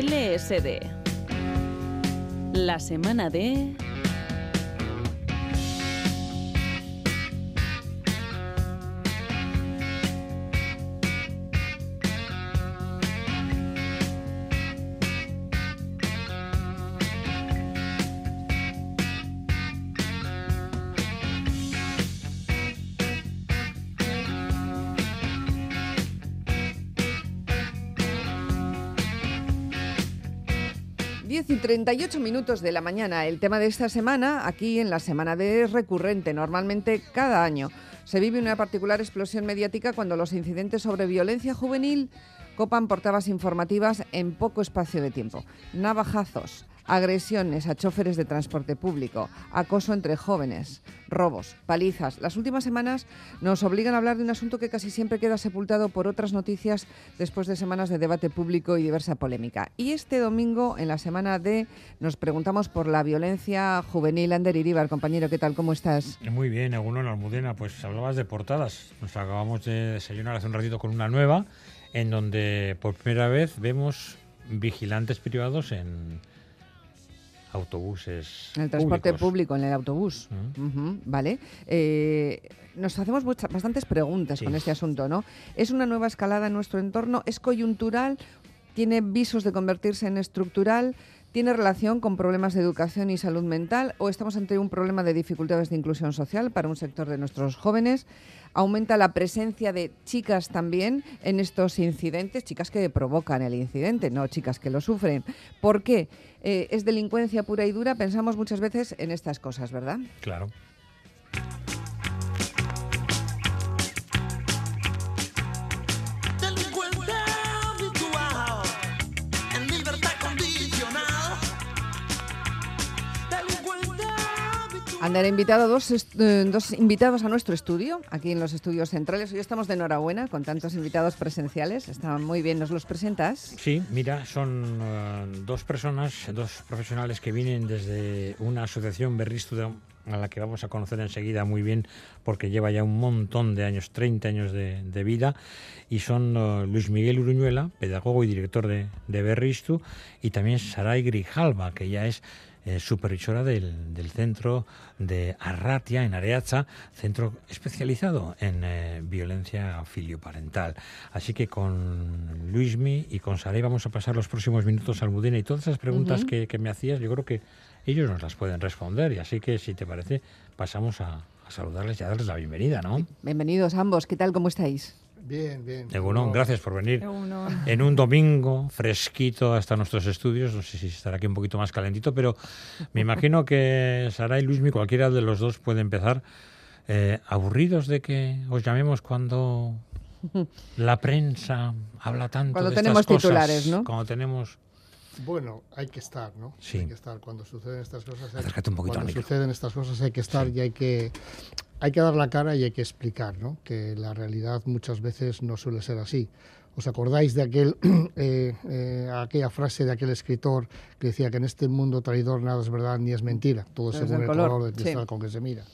LSD. La semana de... y 38 minutos de la mañana. El tema de esta semana, aquí en la semana de es recurrente, normalmente cada año. Se vive una particular explosión mediática cuando los incidentes sobre violencia juvenil copan portadas informativas en poco espacio de tiempo. Navajazos, agresiones a choferes de transporte público, acoso entre jóvenes, robos, palizas. Las últimas semanas nos obligan a hablar de un asunto que casi siempre queda sepultado por otras noticias después de semanas de debate público y diversa polémica. Y este domingo, en la semana D, nos preguntamos por la violencia juvenil. Ander Iribar, compañero, ¿qué tal? ¿Cómo estás? Muy bien, en Almudena. Pues hablabas de portadas. Nos acabamos de desayunar hace un ratito con una nueva, en donde por primera vez vemos vigilantes privados en autobuses. En el transporte público, en el autobús. Vale. Eh, nos hacemos bastantes preguntas con este asunto, ¿no? ¿Es una nueva escalada en nuestro entorno? ¿Es coyuntural? ¿Tiene visos de convertirse en estructural? ¿Tiene relación con problemas de educación y salud mental o estamos ante un problema de dificultades de inclusión social para un sector de nuestros jóvenes? ¿Aumenta la presencia de chicas también en estos incidentes? Chicas que provocan el incidente, no chicas que lo sufren. ¿Por qué? Eh, ¿Es delincuencia pura y dura? Pensamos muchas veces en estas cosas, ¿verdad? Claro. Han invitado dos, eh, dos invitados a nuestro estudio, aquí en los estudios centrales. Hoy estamos de enhorabuena con tantos invitados presenciales. Están muy bien. ¿Nos los presentas? Sí, mira, son eh, dos personas, dos profesionales que vienen desde una asociación Berristudio a la que vamos a conocer enseguida muy bien porque lleva ya un montón de años, 30 años de, vida, y son eh, Luis Miguel Uruñuela, pedagogo y director de, de Berristu, y también Saray Grijalva, que ya es eh, supervisora del, del, centro de Arratia, en Areaza, centro especializado en eh, violencia filioparental. Así que con Luismi y con Saray vamos a pasar los próximos minutos al Mudena y todas esas preguntas que, que, me hacías, yo creo que ellos nos las pueden responder. Y así que, si te parece, pasamos a, a saludarles y a darles la bienvenida, ¿no? Bienvenidos ambos. ¿Qué tal? ¿Cómo estáis? Bien, bien. Egunon, gracias por venir. En un domingo fresquito hasta nuestros estudios, no sé si estará aquí un poquito más calentito, pero me imagino que Sara y Luismi, cualquiera de los dos puede empezar. Eh, ¿Aburridos de que os llamemos cuando la prensa habla tanto cuando de tenemos estas titulares, ¿no? Cuando tenemos bueno, hay que estar, ¿no? Sí. Hay que estar cuando suceden estas cosas. Hay, un cuando suceden estas cosas hay que estar y hay que hay que dar la cara y hay que explicar, ¿no? Que la realidad muchas veces no suele ser así. ¿Os acordáis de aquel, eh, eh, aquella frase de aquel escritor que decía que en este mundo traidor nada es verdad ni es mentira, todo según el color, del cristal con que se mira?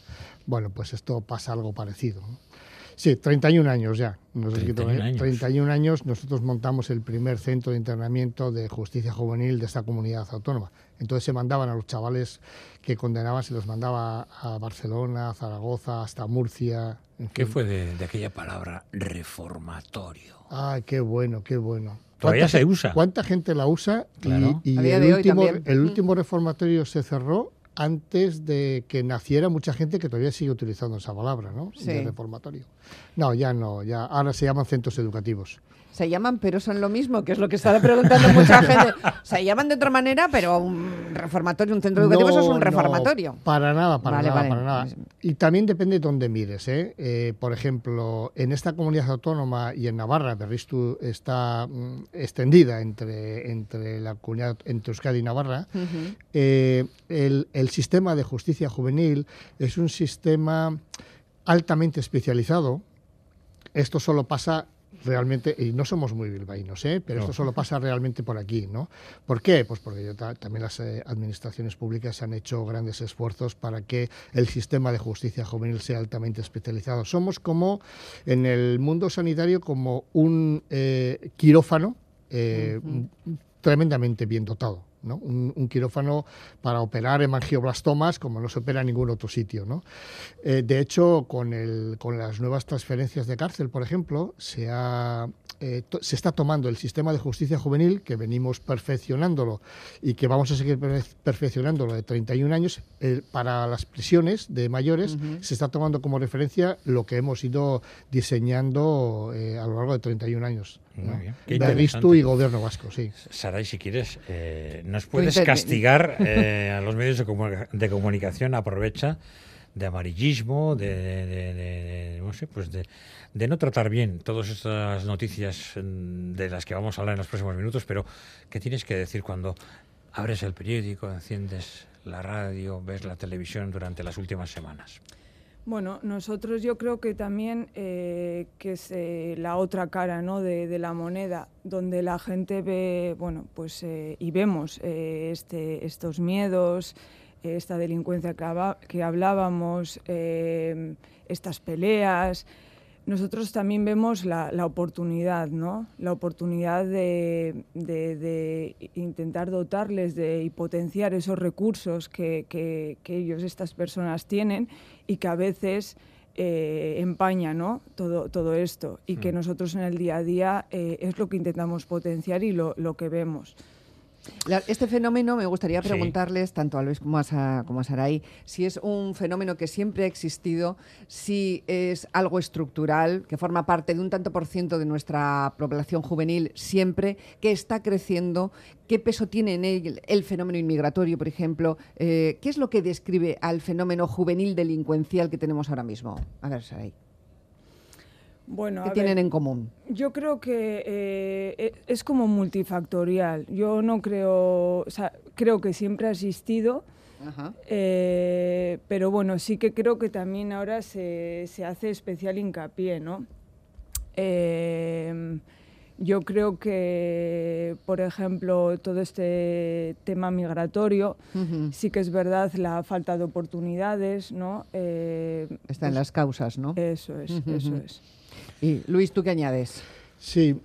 Bueno, pues esto pasa algo parecido. ¿no? Sí, 31 años ya. 31, años. 31 años nosotros montamos el primer centro de internamiento de justicia juvenil de esta comunidad autónoma. Entonces se mandaban a los chavales que condenaban, se los mandaba a Barcelona, a Zaragoza, hasta Murcia. ¿Qué fue de, aquella palabra reformatorio? Ay, qué bueno, qué bueno. Todavía se usa. ¿Cuánta gente la usa? Y, el, último, el último reformatorio se cerró antes de que naciera mucha gente que todavía sigue utilizando esa palabra, ¿no? De reformatorio. No, ya no, ya ahora se llaman centros educativos se llaman, pero son lo mismo, que es lo que está preguntando mucha gente. Se llaman de otra manera, pero un reformatorio, un centro educativo, eso es un reformatorio. para nada, para nada, para nada. Y también depende de dónde mires. ¿eh? ¿eh? por ejemplo, en esta comunidad autónoma y en Navarra, Berristu está mm, extendida entre, entre la comunidad, entre Euskadi y Navarra, eh, el, el sistema de justicia juvenil es un sistema altamente especializado. Esto solo pasa realmente, y no somos muy bilbaínos, ¿eh? pero esto solo pasa realmente por aquí, ¿no? ¿Por qué? Pues porque también las eh, administraciones públicas han hecho grandes esfuerzos para que el sistema de justicia juvenil sea altamente especializado. Somos como, en el mundo sanitario, como un eh, quirófano tremendamente bien dotado. ¿No? Un, quirófano para operar hemangioblastomas como no se opera en ningún otro sitio. ¿no? Eh, de hecho, con, el, con las nuevas transferencias de cárcel, por ejemplo, se, ha, eh, se está tomando el sistema de justicia juvenil, que venimos perfeccionándolo y que vamos a seguir perfeccionándolo de 31 años, para las prisiones de mayores se está tomando como referencia lo que hemos ido diseñando eh, a lo largo de 31 años. Muy bien. y Gobierno Vasco, sí. Saray, si quieres, eh, nos puedes castigar eh, a los medios de, comunicación, aprovecha de amarillismo, de, no sé, pues de, de, no tratar bien todas estas noticias mm, de las que vamos a hablar en los próximos minutos, pero ¿qué tienes que decir cuando abres el periódico, enciendes la radio, ves la televisión durante las últimas semanas? Bueno, nosotros yo creo que también eh, que es eh, la otra cara ¿no? de, la moneda, donde la gente ve, bueno, pues eh, y vemos este, estos miedos, esta delincuencia que hablábamos, estas peleas, nosotros también vemos la, oportunidad, ¿no? La oportunidad de, intentar dotarles de, y potenciar esos recursos que, ellos, estas personas, tienen y que a veces eh, empaña ¿no? todo, todo esto y que mm. nosotros en el día a día eh, es lo que intentamos potenciar y lo, lo que vemos. Este fenómeno me gustaría preguntarles, tanto a Luis como a, como a Saray, si es un fenómeno que siempre ha existido, si es algo estructural, que forma parte de un tanto por ciento de nuestra población juvenil siempre, que está creciendo, qué peso tiene en él el fenómeno inmigratorio, por ejemplo, eh, qué es lo que describe al fenómeno juvenil delincuencial que tenemos ahora mismo. A ver, Saray. Bueno, ¿Qué tienen en común? Yo creo que eh, e, es como multifactorial. Yo no creo, o sea, creo que siempre ha existido, eh, pero bueno, sí que creo que también ahora se, se hace especial hincapié, ¿no? Em, yo creo que, por ejemplo, todo este tema migratorio, sí que es verdad la falta de oportunidades, ¿no? Eh, Está en pues las causas, ¿no? Eso es, eso es. Y Luis, ¿tú qué añades? Sí,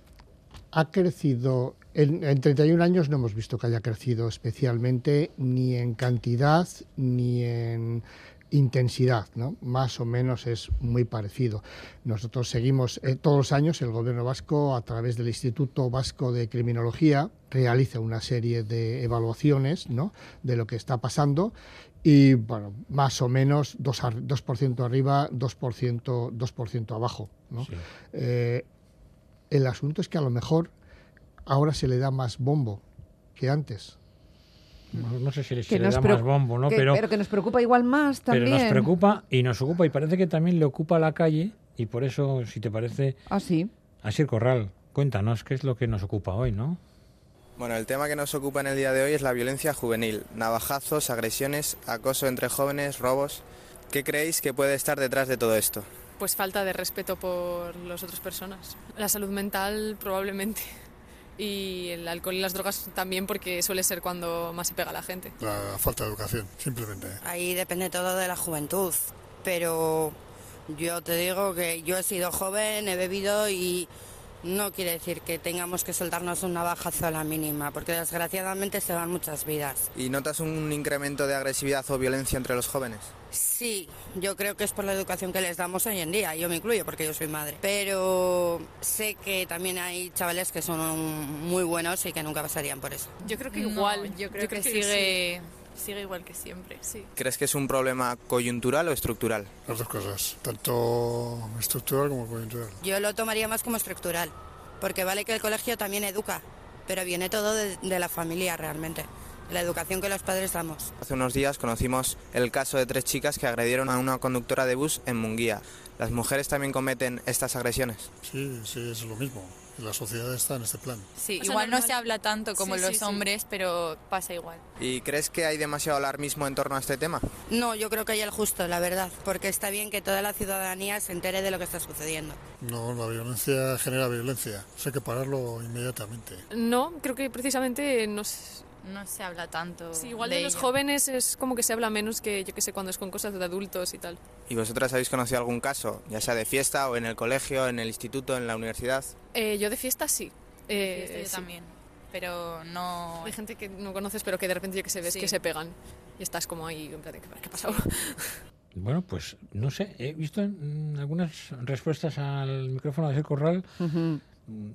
ha crecido, en, 31 años no hemos visto que haya crecido especialmente ni en cantidad ni en intensidad, ¿no? Más o menos es muy parecido. Nosotros seguimos eh, todos los años, el Gobierno vasco, a través del Instituto Vasco de Criminología, realiza una serie de evaluaciones ¿no? de lo que está pasando y, bueno, más o menos 2%, 2 arriba, 2%, 2 abajo. ¿no? Eh, el asunto es que a lo mejor ahora se le da más bombo que antes. No, sé si, le da más bombo, ¿no? pero, pero que nos preocupa igual más también. Pero nos preocupa y nos ocupa y parece que también le ocupa la calle y por eso, si te parece... Ah, sí. Así, Corral, cuéntanos qué es lo que nos ocupa hoy, ¿no? Bueno, el tema que nos ocupa en el día de hoy es la violencia juvenil, navajazos, agresiones, acoso entre jóvenes, robos. ¿Qué creéis que puede estar detrás de todo esto? Pues falta de respeto por las otras personas. La salud mental probablemente. Y el alcohol y las drogas también porque suele ser cuando más se pega la gente. La falta de educación, simplemente. Ahí depende todo de la juventud. Pero yo te digo que yo he sido joven, he bebido y no quiere decir que tengamos que soltarnos una bajazo a la mínima, porque desgraciadamente se van muchas vidas. ¿Y notas un incremento de agresividad o violencia entre los jóvenes? Sí, yo creo que es por la educación que les damos hoy en día, yo me incluyo porque yo soy madre. Pero sé que también hay chavales que son muy buenos y que nunca pasarían por eso. Yo creo que igual, yo creo, que, sigue sigue igual que siempre, sí. ¿Crees que es un problema coyuntural o estructural? Las dos cosas, tanto estructural como coyuntural. Yo lo tomaría más como estructural, porque vale que el colegio también educa, pero viene todo de, la familia realmente la educación que los padres damos. Hace unos días conocimos el caso de tres chicas que agredieron a una conductora de bus en Munguía. ¿Las mujeres también cometen estas agresiones? Sí, sí, es lo mismo la sociedad está en este plan. Sí, igual no se habla tanto como los hombres, pero pasa igual. ¿Y crees que hay demasiado alarmismo en torno a este tema? No, yo creo que hay el justo, la verdad, porque está bien que toda la ciudadanía se entere de lo que está sucediendo. No, la violencia genera violencia, hay que pararlo inmediatamente. No, creo que precisamente nos no se habla tanto. Sí, igual de, los jóvenes es como que se habla menos que yo que sé cuando es con cosas de adultos y tal. ¿Y vosotras habéis conocido algún caso, ya sea de fiesta o en el colegio, en el instituto, en la universidad? Eh, yo de fiesta sí. Eh, yo también. pero no... Hay gente que no conoces, pero que de repente yo que se ves que se pegan y estás como ahí, en plan, ¿qué ha pasado? Bueno, pues no sé, he visto en algunas respuestas al micrófono de ese corral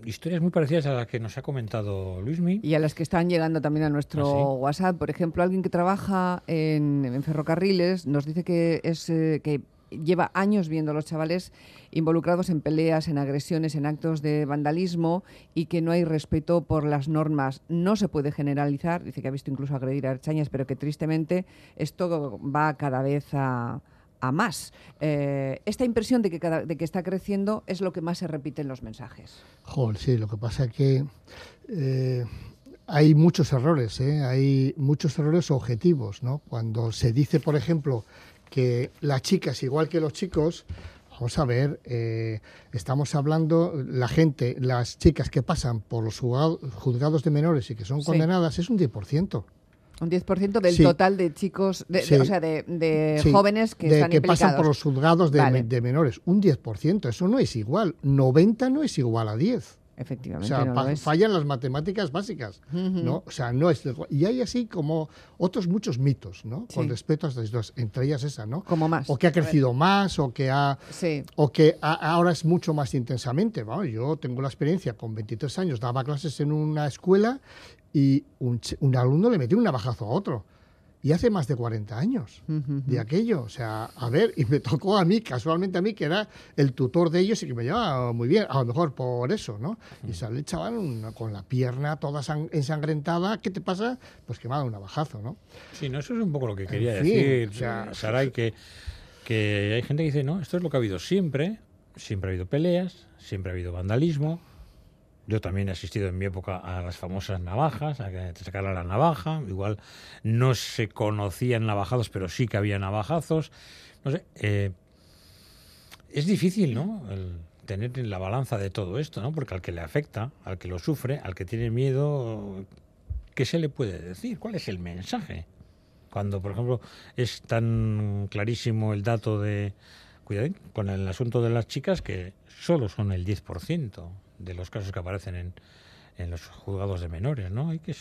historias muy parecidas a las que nos ha comentado Luismi. Y a las que están llegando también a nuestro ¿Ah, WhatsApp. Por ejemplo, alguien que trabaja en, ferrocarriles nos dice que es eh, que lleva años viendo a los chavales involucrados en peleas, en agresiones, en actos de vandalismo y que no hay respeto por las normas. No se puede generalizar, dice que ha visto incluso agredir a archañas, pero que tristemente esto va cada vez a, más. Eh, esta impresión de que, de que está creciendo es lo que más se repite en los mensajes. Joder, sí, lo que pasa es que eh, hay muchos errores, ¿eh? hay muchos errores objetivos. ¿no? Cuando se dice, por ejemplo, que las chicas, igual que los chicos, vamos a ver, eh, estamos hablando, la gente, las chicas que pasan por los juzgados de menores y que son condenadas, es un 10%. Un 10% del total de chicos, de, o sea, de, jóvenes que están que pasan por los juzgados de, de menores. Un 10%, eso no es igual. 90 no es igual a 10. Efectivamente. O sea, fallan las matemáticas básicas, ¿no? O sea, no es... Y hay así como otros muchos mitos, ¿no? Con respecto a estas dos, entre ellas esa, ¿no? Como más. O que ha crecido más, o que ha... O que ahora es mucho más intensamente. Bueno, yo tengo la experiencia, con 23 años, daba clases en una escuela y un, un alumno le metió un navajazo a otro y hace más de 40 años de aquello. O sea, a ver, y me tocó a mí, casualmente a mí, que era el tutor de ellos y que me llevaba muy bien, a lo mejor por eso, ¿no? Y sale el chaval con la pierna toda ensangrentada, ¿qué te pasa? Pues que me ha dado un navajazo, ¿no? Sí, no, eso es un poco lo que quería decir, o sea, Saray, que, que hay gente que dice, no, esto es lo que ha habido siempre, siempre ha habido peleas, siempre ha habido vandalismo, yo también he asistido en mi época a las famosas navajas, a que te sacaran la navaja. Igual no se conocían navajados, pero sí que había navajazos. No sé. Eh, es difícil, ¿no? El tener en la balanza de todo esto, ¿no? Porque al que le afecta, al que lo sufre, al que tiene miedo, ¿qué se le puede decir? ¿Cuál es el mensaje? Cuando, por ejemplo, es tan clarísimo el dato de. Cuidado con el asunto de las chicas que solo son el 10% de los casos que aparecen en, en los juzgados de menores, ¿no? Hay que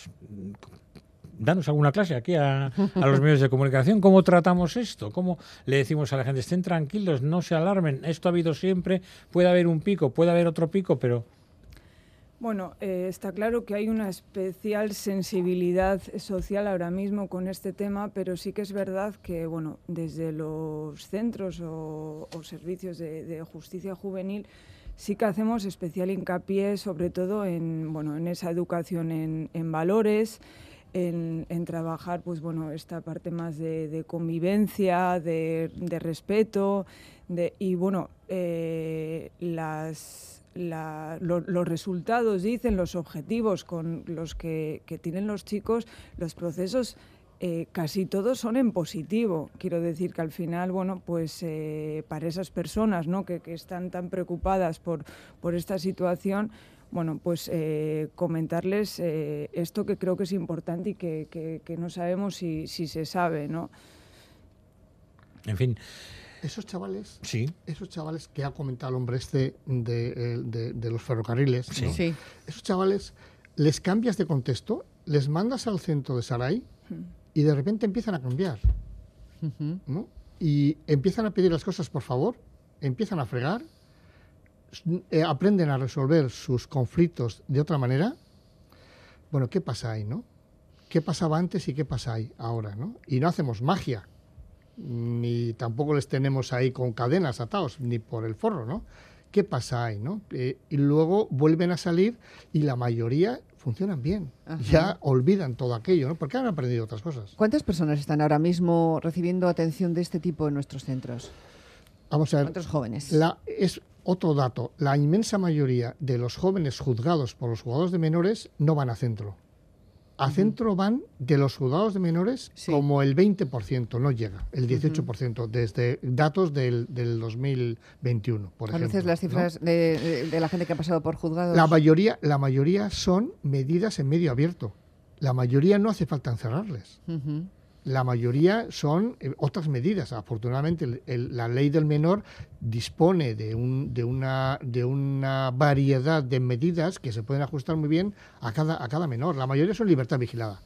danos alguna clase aquí a, a, los medios de comunicación. ¿Cómo tratamos esto? ¿Cómo le decimos a la gente, estén tranquilos, no se alarmen? Esto ha habido siempre, puede haber un pico, puede haber otro pico, pero... Bueno, eh, está claro que hay una especial sensibilidad social ahora mismo con este tema, pero sí que es verdad que, bueno, desde los centros o, servicios de justicia juvenil, sí que hacemos especial hincapié sobre todo en, bueno, en esa educación en, valores, en, trabajar pues, bueno, esta parte más de, convivencia, de, respeto y bueno, eh, las, los resultados, dicen, los objetivos con los que, que tienen los chicos, los procesos eh, casi todos son en positivo. Quiero decir que al final, bueno, pues eh, para esas personas ¿no? que, están tan preocupadas por, por esta situación, bueno, pues eh, comentarles esto que creo que es importante y que, no sabemos si, se sabe, ¿no? En fin. Esos chavales, sí. esos chavales que ha comentado el hombre este de, los ferrocarriles, sí. esos chavales, les cambias de contexto, les mandas al centro de Saray, y de repente empiezan a cambiar. ¿no? Y empiezan a pedir las cosas por favor, empiezan a fregar, eh, aprenden a resolver sus conflictos de otra manera. Bueno, ¿qué pasa ahí, no? ¿Qué pasaba antes y qué pasa ahí ahora, no? Y no hacemos magia, ni tampoco les tenemos ahí con cadenas atados, ni por el forro, ¿no? ¿Qué pasa ahí, no? Eh, y luego vuelven a salir y la mayoría funcionan bien. Ya olvidan todo aquello, ¿no? Porque han aprendido otras cosas. ¿Cuántas personas están ahora mismo recibiendo atención de este tipo en nuestros centros? Vamos a ver. ¿Cuántos jóvenes? La, es otro dato. La inmensa mayoría de los jóvenes juzgados por los juzgados de menores no van a centro a centro van de los juzgados de menores como el 20%, no llega, el 18%, desde datos del, del 2021, por ejemplo. las cifras de, la gente que ha pasado por juzgados? La mayoría, la mayoría son medidas en medio abierto. La mayoría no hace falta encerrarles. La mayoría son eh, otras medidas. Afortunadamente, la ley del menor dispone de, un, de, una, de una variedad de medidas que se pueden ajustar muy bien a cada, a cada menor. La mayoría son libertad vigilada.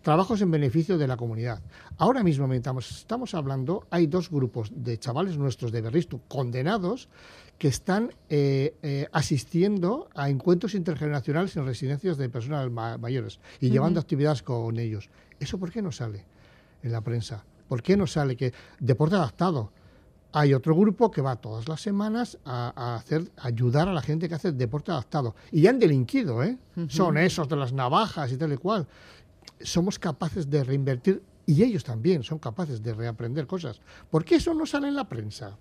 Trabajos en beneficio de la comunidad. Ahora mismo, mientras estamos hablando, hay dos grupos de chavales nuestros de Berristu condenados que están eh, eh, asistiendo a encuentros intergeneracionales en residencias de personas mayores y llevando actividades con ellos. ¿Eso por qué no sale en la prensa? ¿Por qué no sale que deporte adaptado? Hay otro grupo que va todas las semanas a, hacer, ayudar a la gente que hace deporte adaptado. Y han delinquido, ¿eh? Son esos de las navajas y tal y cual. Somos capaces de reinvertir y ellos también son capaces de reaprender cosas. ¿Por qué eso no sale en la prensa?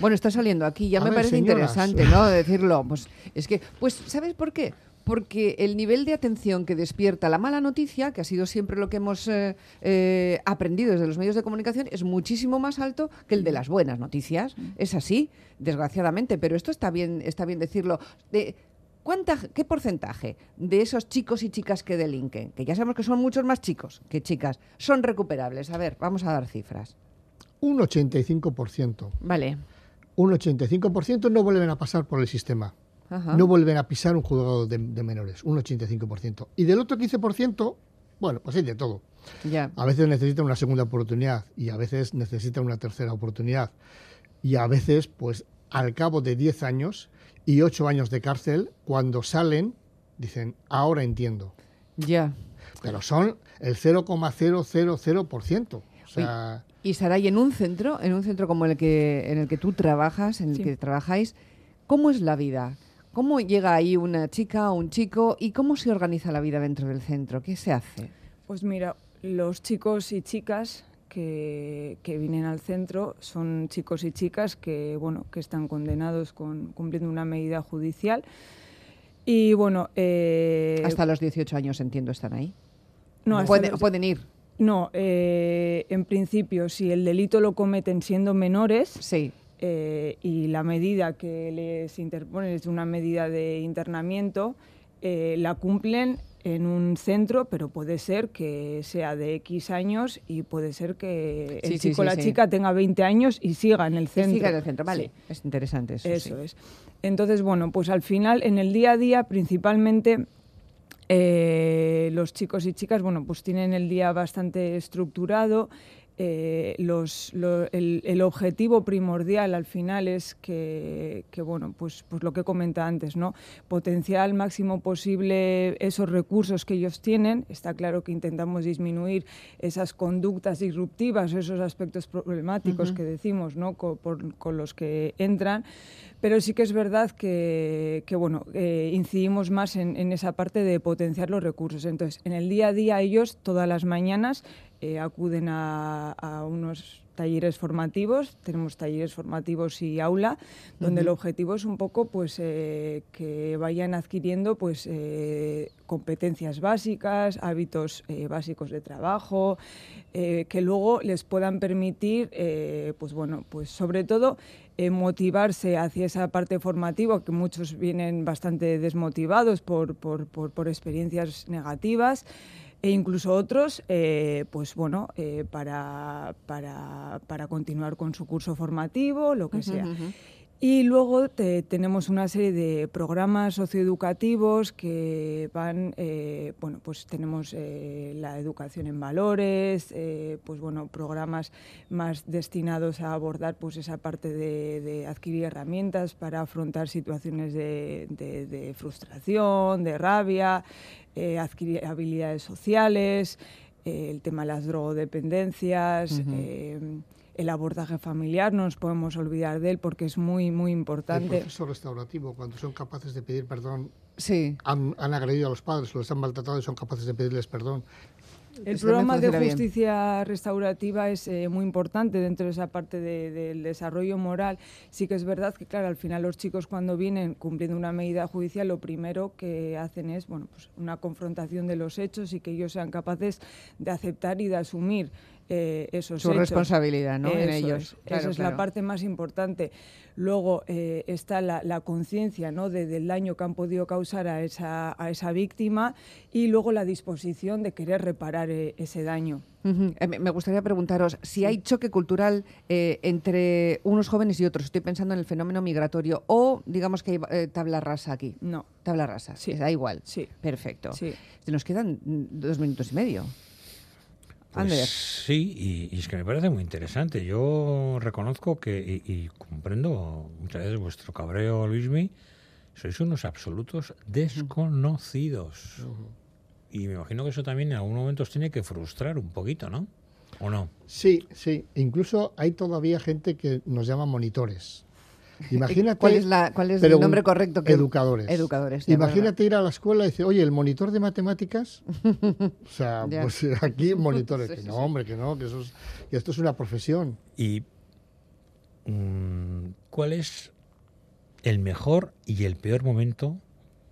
Bueno, está saliendo aquí, ya me parece interesante, ¿no? Decirlo. Pues es que, pues, ¿sabes por qué? Porque el nivel de atención que despierta la mala noticia, que ha sido siempre lo que hemos eh, eh, aprendido desde los medios de comunicación, es muchísimo más alto que el de las buenas noticias. Es así, desgraciadamente, pero esto está bien, está bien decirlo. De, ¿cuánta, ¿Qué porcentaje de esos chicos y chicas que delinquen, que ya sabemos que son muchos más chicos que chicas, son recuperables? A ver, vamos a dar cifras. Un 85%. Vale un 85% no vuelven a pasar por el sistema. No vuelven a pisar un juzgado de, menores, un 85%. Y del otro 15%, bueno, pues hay de todo. A veces necesitan una segunda oportunidad y a veces necesitan una tercera oportunidad. Y a veces, pues al cabo de 10 años y 8 años de cárcel, cuando salen, dicen, ahora entiendo. Ya. Pero son el 0,000%. O sea, y Saray, en un centro, en un centro como el que, en el que tú trabajas, en el que trabajáis, ¿cómo es la vida? ¿Cómo llega ahí una chica o un chico y cómo se organiza la vida dentro del centro? ¿Qué se hace? Pues mira, los chicos y chicas que, vienen al centro son chicos y chicas que, bueno, que están condenados con cumpliendo una medida judicial. Y bueno... Eh, Hasta los 18 años, entiendo, están ahí. No, pueden ir. No, eh, en principio, si el delito lo cometen siendo menores sí. Eh, y la medida que les interpone es una medida de internamiento, eh, la cumplen en un centro, pero puede ser que sea de X años y puede ser que el chico o la chica tenga 20 años y siga en el centro. siga en el centro, vale. Es interesante eso. Eso es. Entonces, bueno, pues al final, en el día a día, principalmente eh, los chicos y chicas, bueno, pues tienen el día bastante estructurado. Eh, el, objetivo primordial al final es que, bueno, pues, pues lo que comenta antes, ¿no? Potenciar al máximo posible esos recursos que ellos tienen. Está claro que intentamos disminuir esas conductas disruptivas, esos aspectos problemáticos que decimos, ¿no? con los que entran pero sí que es verdad que, bueno, eh, incidimos más en, esa parte de potenciar los recursos. Entonces, en el día a día ellos todas las mañanas eh, acuden a, unos talleres formativos, tenemos talleres formativos y aula, donde el objetivo es un poco pues eh, que vayan adquiriendo pues competencias básicas, hábitos básicos de trabajo, que luego les puedan permitir pues bueno, pues sobre todo eh, motivarse hacia esa parte formativa, que muchos vienen bastante desmotivados por, por, por, experiencias negativas e incluso otros, eh, pues bueno, eh, para, para, para, continuar con su curso formativo, lo que sea. Y luego tenemos una serie de programas socioeducativos que van, eh, bueno, pues tenemos eh, la educación en valores, eh, pues bueno, programas más destinados a abordar pues esa parte de, adquirir herramientas para afrontar situaciones de, frustración, de rabia, adquirir habilidades sociales, el tema de las drogodependencias el abordaje familiar, no nos podemos olvidar de él porque es muy, muy importante. El proceso restaurativo, cuando son capaces de pedir perdón, sí. han, han agredido a los padres, los han maltratado y son capaces de pedirles perdón. El programa de justicia restaurativa es eh, muy importante dentro de esa parte del desarrollo moral. Sí que es verdad que, claro, al final los chicos cuando vienen cumpliendo una medida judicial, lo primero que hacen es bueno, pues una confrontación de los hechos y que ellos sean capaces de aceptar y de asumir eh, esos Su responsabilidad, ¿no? en ellos. esa es la parte más importante. Luego eh, está la, conciencia ¿no? del daño que han podido causar a esa, a esa víctima y luego la disposición de querer reparar eh, ese daño. Me gustaría preguntaros si hay choque cultural entre unos jóvenes y otros. Estoy pensando en el fenómeno migratorio o digamos que hay tabla rasa aquí. No. Tabla rasa. Sí. Da igual. Sí. Perfecto. Sí. Nos quedan dos minutos y medio. Pues sí, y, es que me parece muy interesante. Yo reconozco que, y, comprendo muchas veces vuestro cabreo, Luismi, sois unos absolutos desconocidos. Y me imagino que eso también en algún momento os tiene que frustrar un poquito, ¿no? ¿O no? Sí, sí. Incluso hay todavía gente que nos llama monitores. Imagínate. ¿Cuál es, la, cuál es el nombre correcto? Que, educadores. Educadores. Imagínate ir a la escuela y decir, oye, el monitor de matemáticas. o sea, pues aquí monitores. que no, hombre, que no, que, eso esto es una profesión. ¿Y mm, cuál es el mejor y el peor momento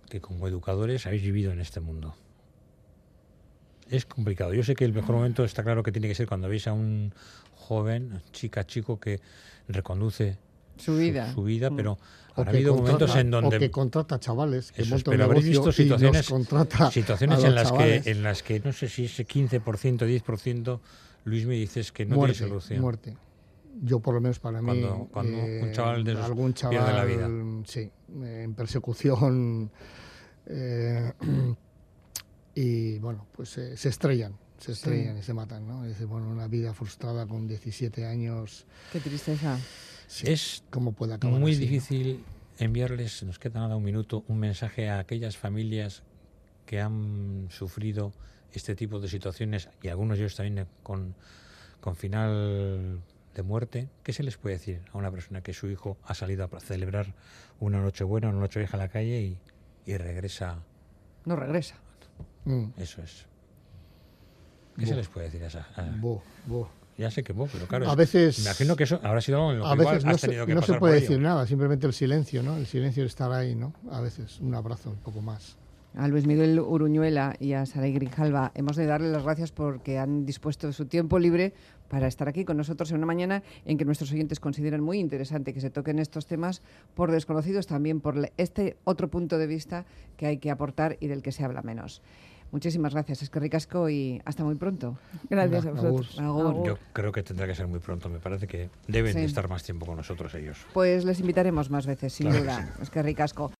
que como educadores habéis vivido en este mundo? Es complicado. Yo sé que el mejor momento está claro que tiene que ser cuando veis a un joven, chica, chico que reconduce su vida, su, vida mm. pero ha habido momentos en donde o que contrata chavales que eso pero habréis visto situaciones situaciones en las que en las que no sé si ese 15% 10% Luis me dices que no tiene solución. muerte. Yo por lo menos para mí cuando un chaval de algún chaval pierde la vida. sí en persecución eh, y bueno pues se estrellan se estrellan y se matan no es bueno una vida frustrada con 17 años. Qué tristeza es muy difícil enviarles, nos queda nada un minuto, un mensaje a aquellas familias que han sufrido este tipo de situaciones y algunos de ellos también con, con final de muerte. ¿Qué se les puede decir a una persona que su hijo ha salido a celebrar una noche buena, una noche vieja a la calle y, regresa? No regresa. Mm. Eso es. ¿Qué se les puede decir a esa? Ya sé que vos, pero claro. A veces. imagino que eso habrá sido en lo que veces has tenido que no se puede decir nada, simplemente el silencio, ¿no? El silencio de estar ahí, ¿no? A veces un abrazo un poco más. A Luis Miguel Uruñuela y a Saray Grijalva hemos de darle las gracias porque han dispuesto de su tiempo libre para estar aquí con nosotros en una mañana en que nuestros oyentes consideran muy interesante que se toquen estos temas por desconocidos, también por este otro punto de vista que hay que aportar y del que se habla menos. Muchísimas gracias, es que ricasco y hasta muy pronto. Gracias a vosotros. Yo creo que tendrá que ser muy pronto, me parece que deben de estar más tiempo con nosotros ellos. Pues les invitaremos más veces, sin duda. Es que ricasco.